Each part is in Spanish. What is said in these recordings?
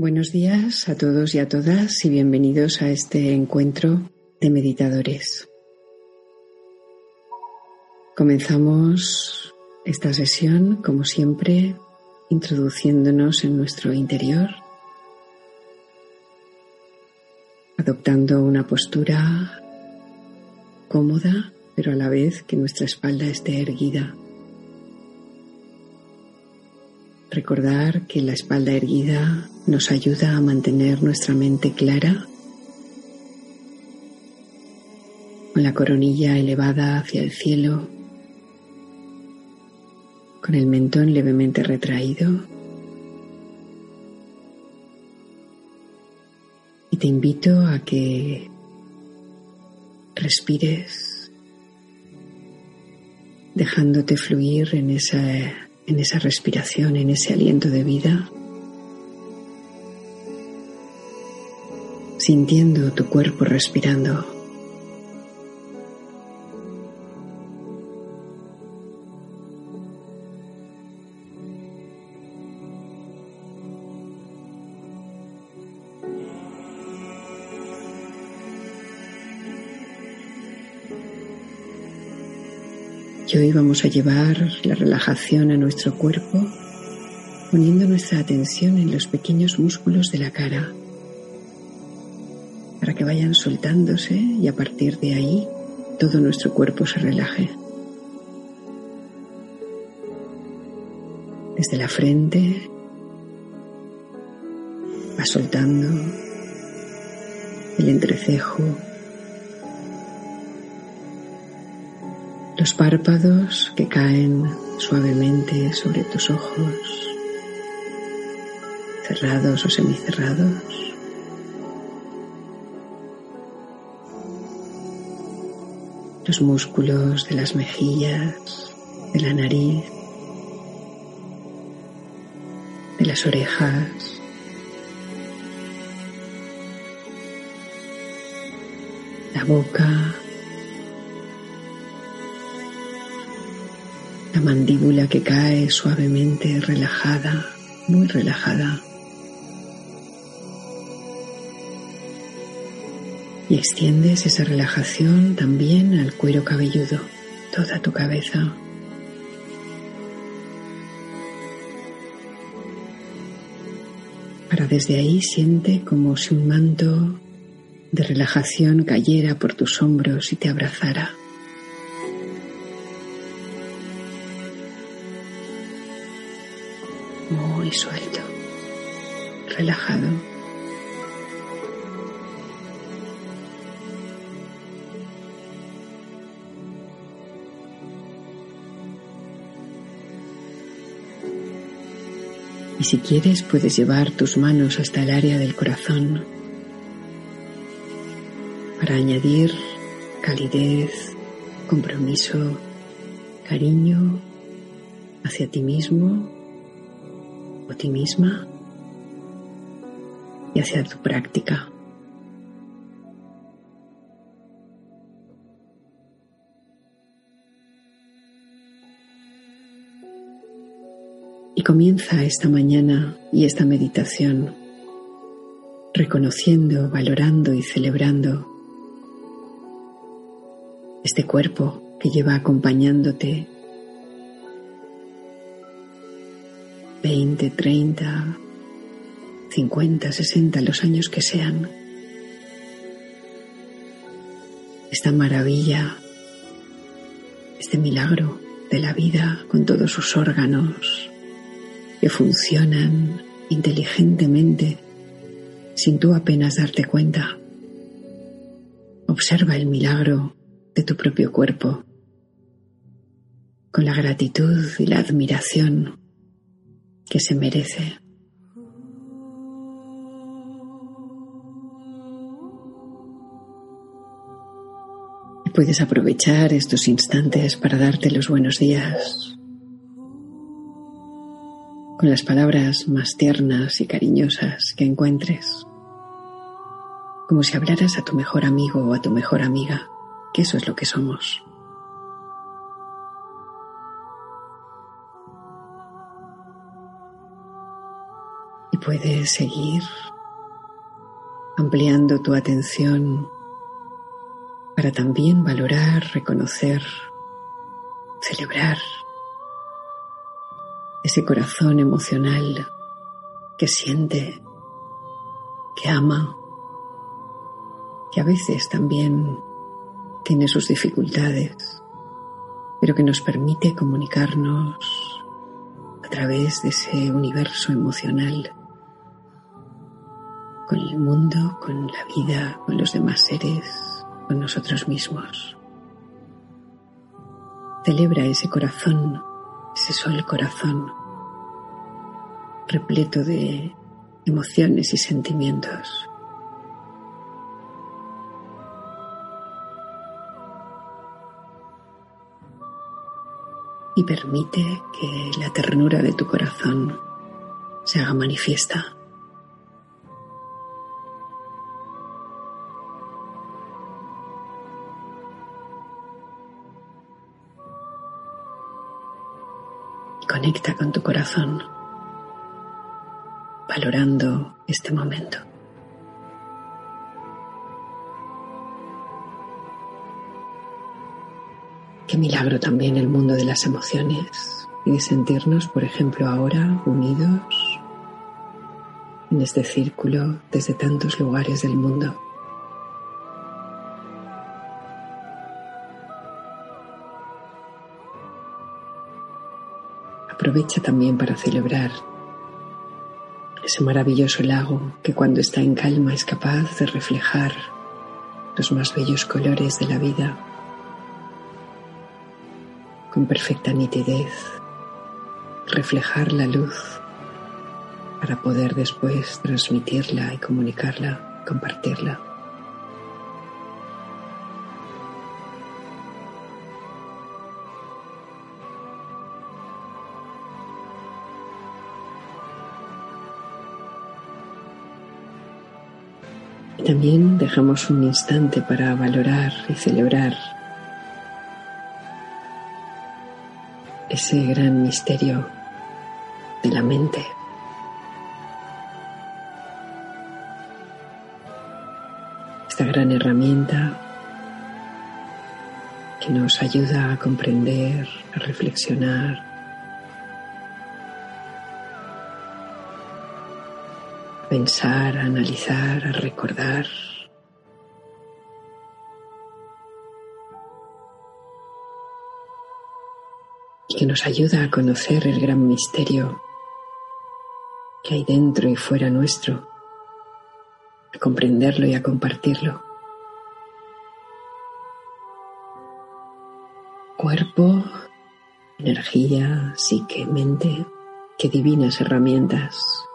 Buenos días a todos y a todas y bienvenidos a este encuentro de meditadores. Comenzamos esta sesión, como siempre, introduciéndonos en nuestro interior, adoptando una postura cómoda, pero a la vez que nuestra espalda esté erguida. Recordar que la espalda erguida nos ayuda a mantener nuestra mente clara, con la coronilla elevada hacia el cielo, con el mentón levemente retraído. Y te invito a que respires, dejándote fluir en esa en esa respiración, en ese aliento de vida, sintiendo tu cuerpo respirando. Hoy vamos a llevar la relajación a nuestro cuerpo poniendo nuestra atención en los pequeños músculos de la cara para que vayan soltándose y a partir de ahí todo nuestro cuerpo se relaje. Desde la frente va soltando el entrecejo, los párpados que caen suavemente sobre tus ojos, cerrados o semicerrados. Los músculos de las mejillas, de la nariz, de las orejas. La boca, la mandíbula que cae suavemente relajada, muy relajada. Y extiendes esa relajación también al cuero cabelludo, toda tu cabeza. Para desde ahí siente como si un manto de relajación cayera por tus hombros y te abrazara. Suelto, relajado. Y si quieres puedes llevar tus manos hasta el área del corazón para añadir calidez, compromiso, cariño hacia ti mismo a ti misma y hacia tu práctica. Y comienza esta mañana y esta meditación reconociendo, valorando y celebrando este cuerpo que lleva acompañándote 20, 30, 50, 60, los años que sean. Esta maravilla, este milagro de la vida con todos sus órganos que funcionan inteligentemente sin tú apenas darte cuenta. Observa el milagro de tu propio cuerpo con la gratitud y la admiración que se merece. puedes aprovechar estos instantes para darte los buenos días con las palabras más tiernas y cariñosas que encuentres, como si hablaras a tu mejor amigo o a tu mejor amiga, que eso es lo que somos. Puedes seguir ampliando tu atención para también valorar, reconocer, celebrar ese corazón emocional que siente, que ama, que a veces también tiene sus dificultades, pero que nos permite comunicarnos a través de ese universo emocional con el mundo, con la vida, con los demás seres con nosotros mismos. Celebra ese corazón, ese sol corazón, repleto de emociones y sentimientos. Y permite que la ternura de tu corazón se haga manifiesta. Conecta con tu corazón, valorando este momento. Qué milagro también el mundo de las emociones y de sentirnos, por ejemplo, ahora unidos en este círculo desde tantos lugares del mundo. Aprovecha también para celebrar ese maravilloso lago que cuando está en calma es capaz de reflejar los más bellos colores de la vida con perfecta nitidez, reflejar la luz para poder después transmitirla y comunicarla, compartirla. También dejamos un instante para valorar y celebrar ese gran misterio de la mente. Esta gran herramienta que nos ayuda a comprender, a reflexionar, pensar, a analizar, a recordar. Y que nos ayuda a conocer el gran misterio que hay dentro y fuera nuestro, a comprenderlo y a compartirlo. Cuerpo, energía, psique, mente, qué divinas herramientas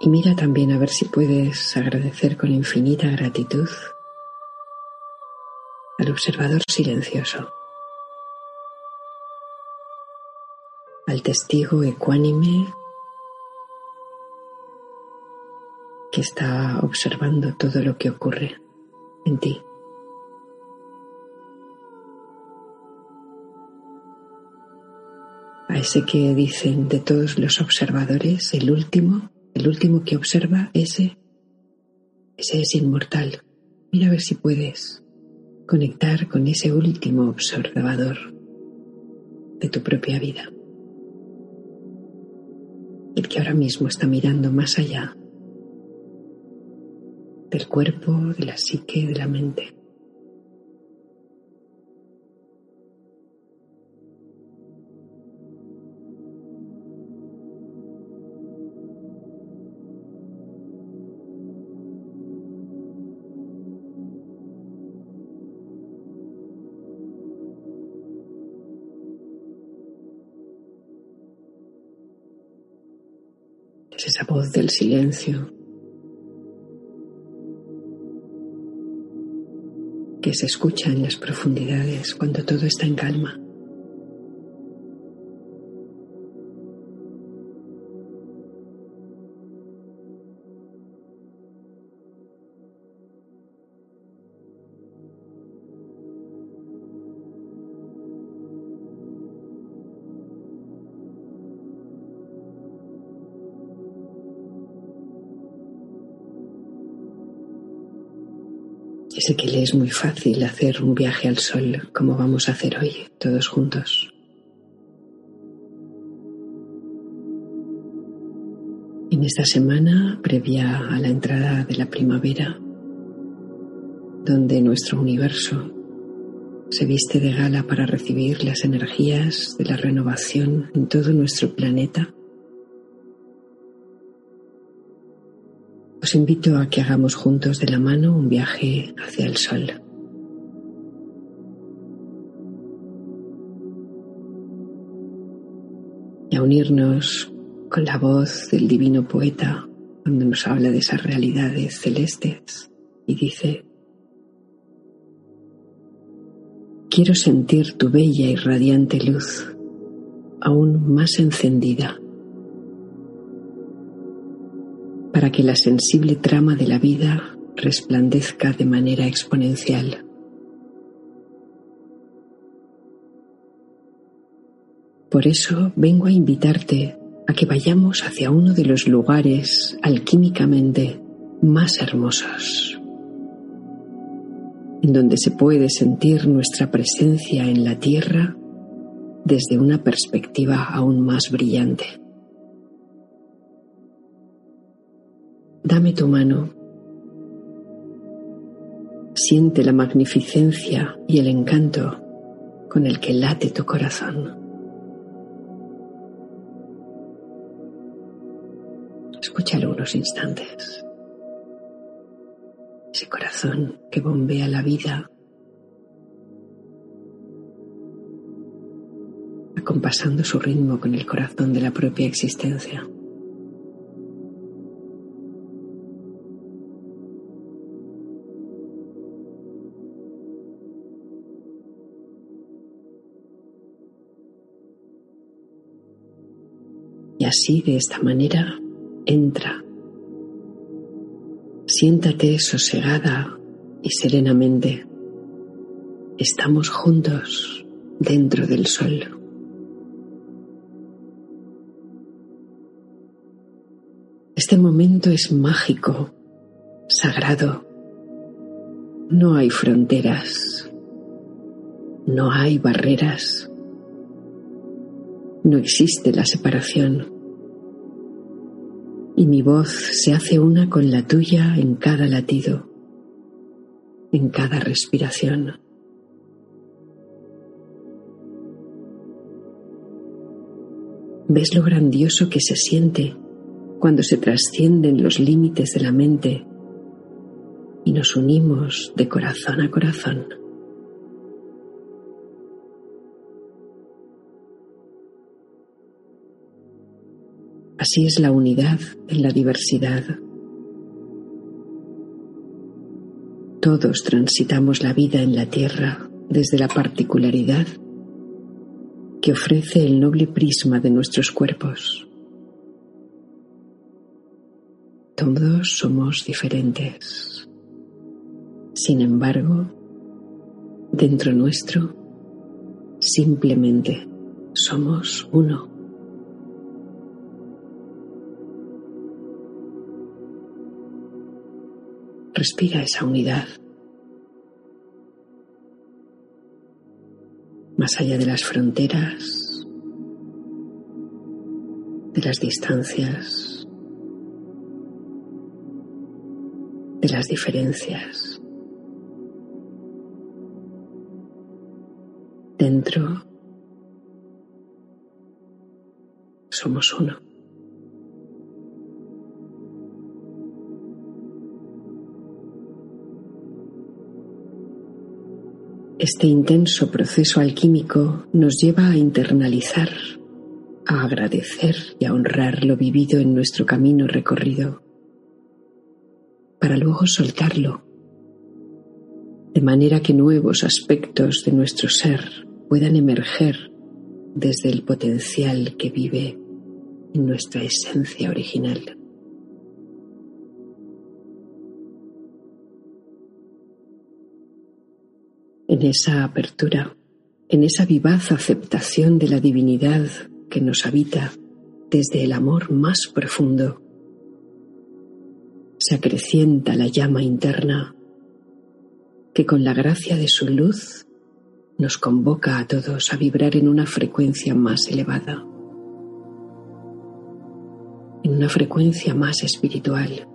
Y mira también a ver si puedes agradecer con infinita gratitud al observador silencioso, al testigo ecuánime que está observando todo lo que ocurre en ti. Ese que dicen de todos los observadores, el último el último que observa, ese, ese es inmortal. Mira a ver si puedes conectar con ese último observador de tu propia vida. El que ahora mismo está mirando más allá del cuerpo, de la psique, de la mente. Esa voz del silencio que se escucha en las profundidades cuando todo está en calma. Sé que le es muy fácil hacer un viaje al sol como vamos a hacer hoy, todos juntos. En esta semana previa a la entrada de la primavera, donde nuestro universo se viste de gala para recibir las energías de la renovación en todo nuestro planeta, Os invito a que hagamos juntos de la mano un viaje hacia el sol. Y a unirnos con la voz del divino poeta cuando nos habla de esas realidades celestes y dice, quiero sentir tu bella y radiante luz aún más encendida para que la sensible trama de la vida resplandezca de manera exponencial. Por eso vengo a invitarte a que vayamos hacia uno de los lugares alquímicamente más hermosos, en donde se puede sentir nuestra presencia en la Tierra desde una perspectiva aún más brillante. Dame tu mano. Siente la magnificencia y el encanto con el que late tu corazón. Escúchalo unos instantes. Ese corazón que bombea la vida, acompasando su ritmo con el corazón de la propia existencia. Así, de esta manera, entra. Siéntate sosegada y serenamente. Estamos juntos dentro del sol. Este momento es mágico, sagrado. No hay fronteras, no hay barreras. No existe la separación. Y mi voz se hace una con la tuya en cada latido, en cada respiración. ¿Ves lo grandioso que se siente cuando se trascienden los límites de la mente y nos unimos de corazón a corazón? Así es la unidad en la diversidad. Todos transitamos la vida en la Tierra desde la particularidad que ofrece el noble prisma de nuestros cuerpos. Todos somos diferentes. Sin embargo, dentro nuestro, simplemente somos uno. Respira esa unidad. Más allá de las fronteras, de las distancias, de las diferencias. Dentro somos uno. Este intenso proceso alquímico nos lleva a internalizar a agradecer y a honrar lo vivido en nuestro camino recorrido, para luego soltarlo, de manera que nuevos aspectos de nuestro ser puedan emerger desde el potencial que vive en nuestra esencia original. En esa apertura, en esa vivaz aceptación de la divinidad que nos habita desde el amor más profundo, se acrecienta la llama interna que con la gracia de su luz nos convoca a todos a vibrar en una frecuencia más elevada, en una frecuencia más espiritual.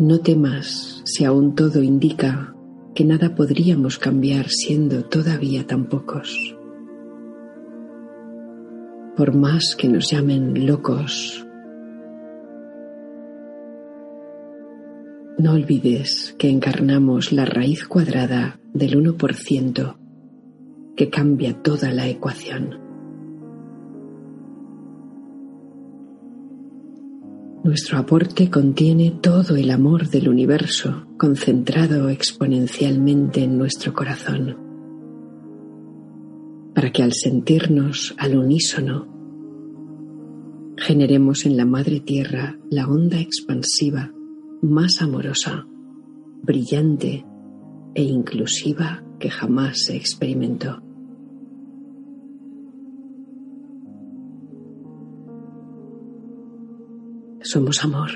No temas si aún todo indica que nada podríamos cambiar siendo todavía tan pocos. Por más que nos llamen locos, no olvides que encarnamos la raíz cuadrada del 1% que cambia toda la ecuación. Nuestro aporte contiene todo el amor del universo concentrado exponencialmente en nuestro corazón, para que al sentirnos al unísono, generemos en la Madre Tierra la onda expansiva más amorosa, brillante e inclusiva que jamás se experimentó. Somos amor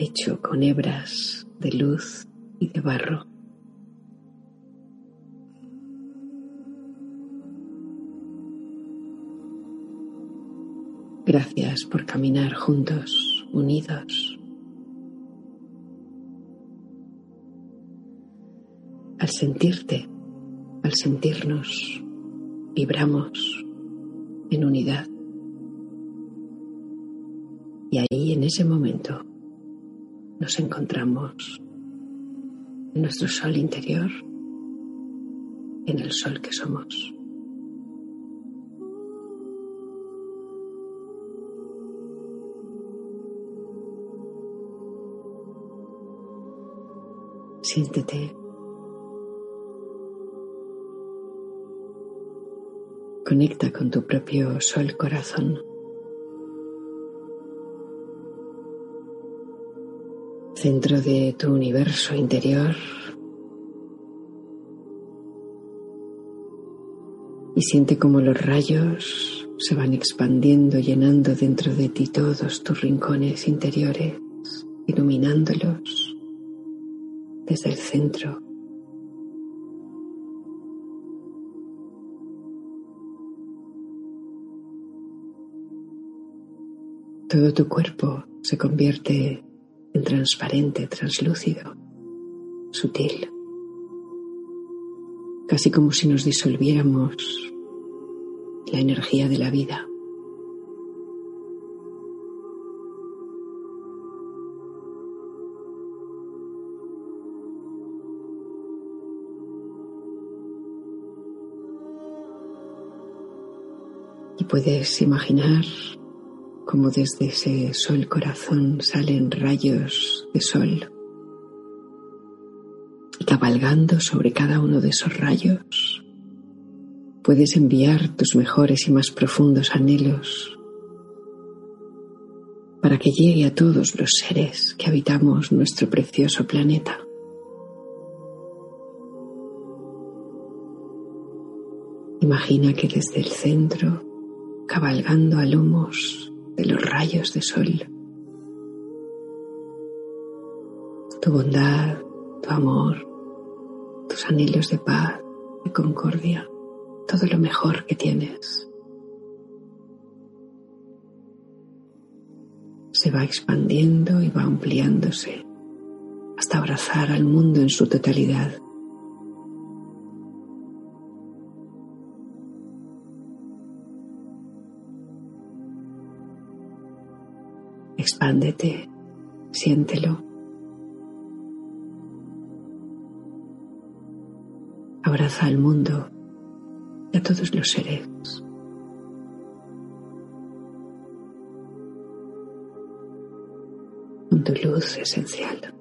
hecho con hebras de luz y de barro. Gracias por caminar juntos, unidos. Al sentirte, al sentirnos, vibramos en unidad. Ese momento nos encontramos en nuestro sol interior, en el sol que somos. Siéntete. Conecta con tu propio sol corazón. Centro de tu universo interior y siente como los rayos se van expandiendo, llenando dentro de ti todos tus rincones interiores, iluminándolos desde el centro. Todo tu cuerpo se convierte transparente, translúcido, sutil, casi como si nos disolviéramos la energía de la vida. Y puedes imaginar como desde ese sol corazón salen rayos de sol. Y cabalgando sobre cada uno de esos rayos, puedes enviar tus mejores y más profundos anhelos para que llegue a todos los seres que habitamos nuestro precioso planeta. Imagina que desde el centro, cabalgando a lomos de los rayos de sol. Tu bondad, tu amor, tus anhelos de paz, de concordia, todo lo mejor que tienes. Se va expandiendo y va ampliándose hasta abrazar al mundo en su totalidad. expándete, siéntelo. Abraza al mundo y a todos los seres. Con tu luz esencial.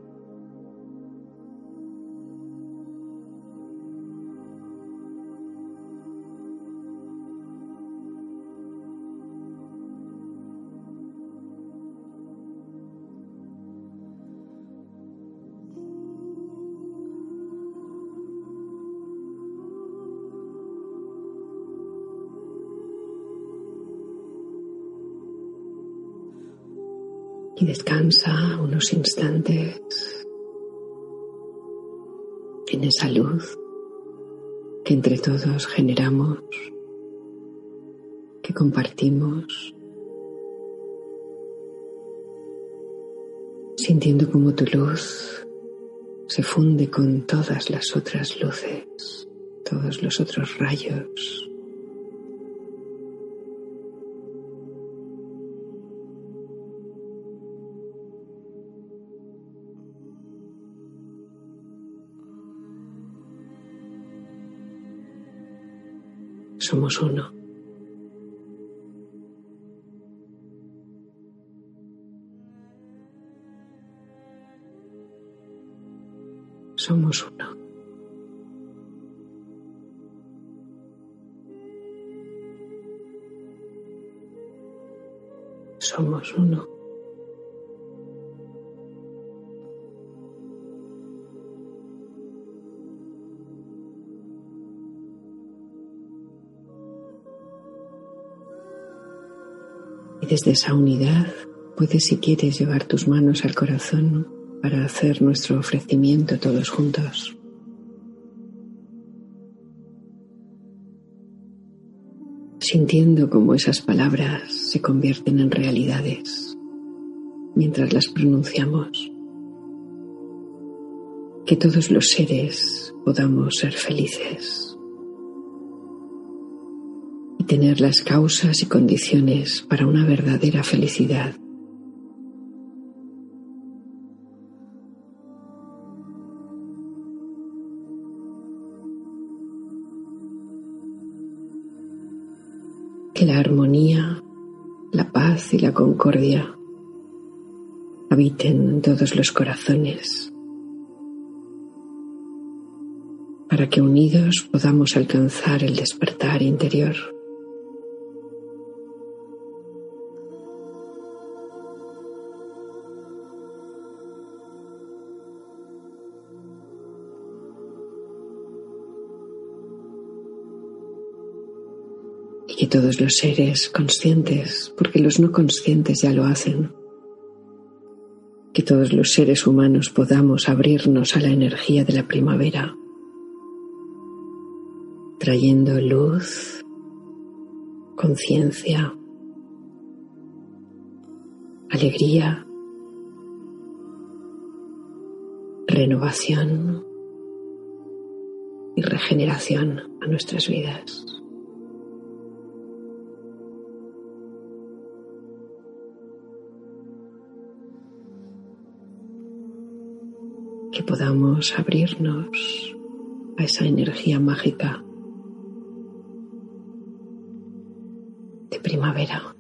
Y descansa unos instantes en esa luz que entre todos generamos, que compartimos, sintiendo como tu luz se funde con todas las otras luces, todos los otros rayos somos uno. Somos uno. Somos uno. Desde esa unidad puedes, si quieres, llevar tus manos al corazón para hacer nuestro ofrecimiento todos juntos. Sintiendo cómo esas palabras se convierten en realidades mientras las pronunciamos. Que todos los seres podamos ser felices tener las causas y condiciones para una verdadera felicidad. Que la armonía, la paz y la concordia habiten en todos los corazones para que unidos podamos alcanzar el despertar interior. Que todos los seres conscientes, porque los no conscientes ya lo hacen, que todos los seres humanos podamos abrirnos a la energía de la primavera, trayendo luz, conciencia, alegría, renovación y regeneración a nuestras vidas. Que podamos abrirnos a esa energía mágica de primavera.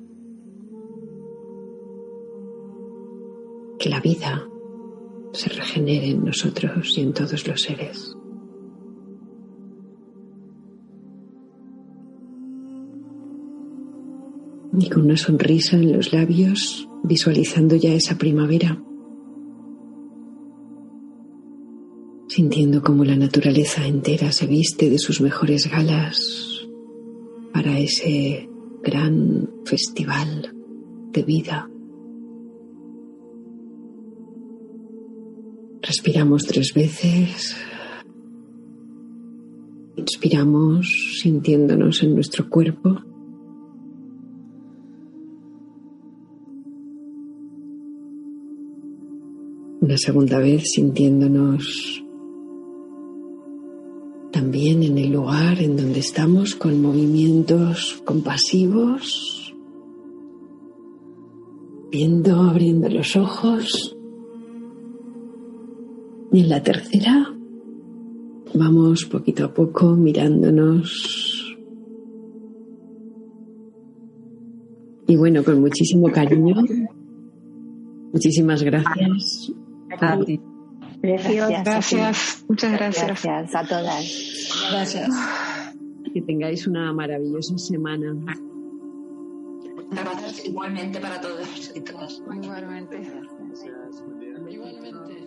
Que la vida se regenere en nosotros y en todos los seres. Y con una sonrisa en los labios, visualizando ya esa primavera, sintiendo cómo la naturaleza entera se viste de sus mejores galas para ese gran festival de vida. Respiramos tres veces. Inspiramos sintiéndonos en nuestro cuerpo. Una segunda vez sintiéndonos también en el lugar en donde estamos con movimientos compasivos, viendo, abriendo los ojos. Y en la tercera, Vamos poquito a poco mirándonos. Y bueno, con muchísimo cariño. Muchísimas gracias. Gracias. Gracias. Muchas gracias. Gracias a todas. Gracias. Que tengáis una maravillosa semana. Muchas gracias igualmente para todos y todas. Igualmente. Igualmente.